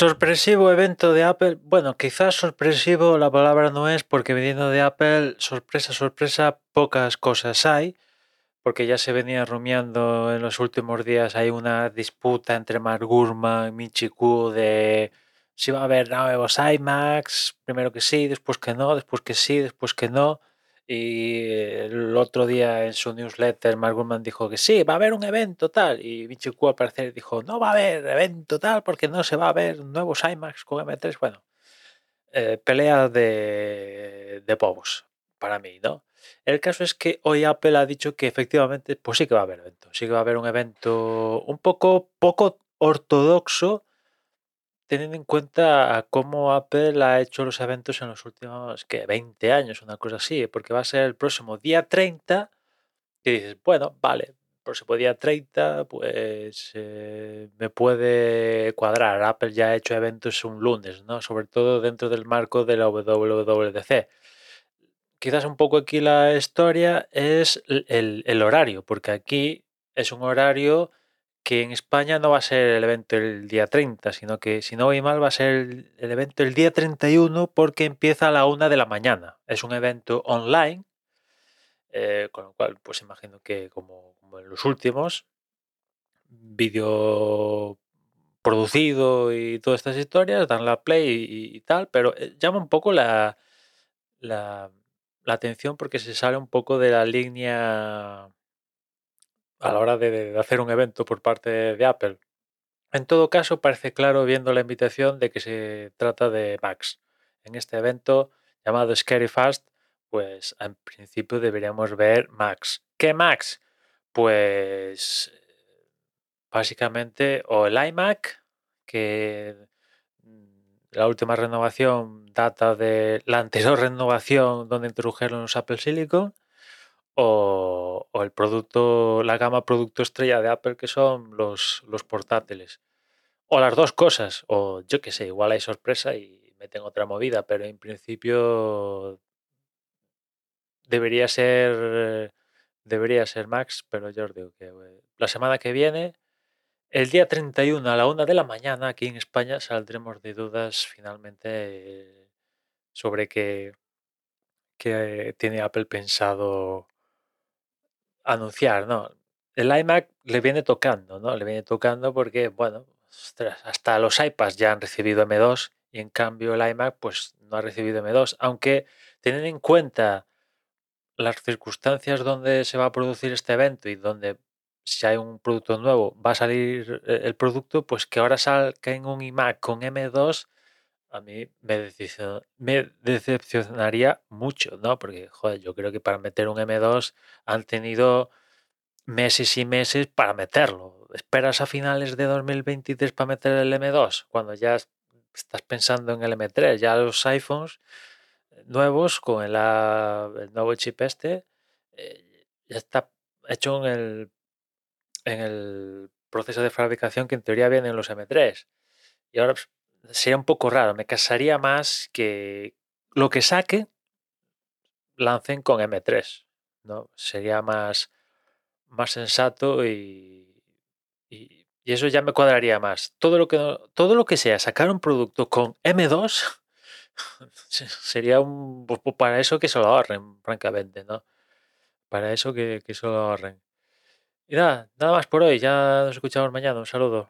Sorpresivo evento de Apple. Bueno, quizás sorpresivo la palabra no es porque viniendo de Apple, sorpresa, sorpresa, pocas cosas hay, porque ya se venía rumiando en los últimos días, hay una disputa entre Mark Gurman y Michi Kuo de si va a haber nuevos iMacs, primero que sí, después que no, después que sí, después que no. Y el otro día en su newsletter, Mark Gurman dijo que sí, va a haber un evento tal. Y Vinci Q al parecer dijo, no va a haber evento tal porque no se va a ver nuevos iMacs con M3. Bueno, eh, pelea de, de para mí, ¿no? El caso es que hoy Apple ha dicho que efectivamente, pues sí que va a haber evento. Sí que va a haber un evento un poco poco ortodoxo teniendo en cuenta cómo Apple ha hecho los eventos en los últimos que 20 años, una cosa así, porque va a ser el próximo día 30, y dices, bueno, vale, próximo día 30, pues eh, me puede cuadrar. Apple ya ha hecho eventos un lunes, ¿no? Sobre todo dentro del marco de la WWDC. Quizás un poco aquí la historia es el horario, porque aquí es un horario que en España no va a ser el evento el día 30, sino que si no voy mal va a ser el, evento el día 31 porque empieza a la una de la mañana. Es un evento online, eh, con lo cual pues imagino que como, en los últimos, vídeo producido y todas estas historias, dan la play y, tal, pero eh, llama un poco la, la, la atención porque se sale un poco de la línea a la hora de, hacer un evento por parte de Apple. En todo caso, parece claro viendo la invitación de que se trata de Max. En este evento llamado Scary Fast, pues en principio deberíamos ver Max. ¿Qué Max? Pues básicamente o el iMac, que la última renovación data de la anterior renovación donde introdujeron los Apple Silicon, o, el producto, la gama producto estrella de Apple que son los, los portátiles. O las dos cosas, o yo qué sé, igual hay sorpresa y meten otra movida, pero en principio debería ser debería ser Max, pero yo os digo que eh, la semana que viene, el día 31 a la una de la mañana, aquí en España saldremos de dudas finalmente sobre qué, qué tiene Apple pensado anunciar, ¿no? El iMac le viene tocando, ¿no? Le viene tocando porque, bueno, hasta los iPads ya han recibido M2 y en cambio el iMac pues no ha recibido M2, aunque teniendo en cuenta las circunstancias donde se va a producir este evento y donde si hay un producto nuevo va a salir eh, el producto, pues que ahora salga en un iMac con M2 a mí me, decepcionaría mucho, ¿no? Porque, joder, yo creo que para meter un M2 han tenido meses y meses para meterlo. ¿Esperas a finales de 2023 para meter el M2? Cuando ya estás pensando en el M3, ya los iPhones nuevos con el, nuevo chip este eh, ya está hecho en el, en el proceso de fabricación que en teoría vienen los M3. Y ahora pues, sería un poco raro. Me casaría más que lo que saque lancen con M3. ¿no? Sería más, más sensato y, y, eso ya me cuadraría más. Todo lo, que, todo lo que sea sacar un producto con M2 sería un para eso que se lo ahorren, francamente, ¿no? Para eso que, que se lo ahorren. Y nada, nada más por hoy. Ya nos escuchamos mañana. Un saludo.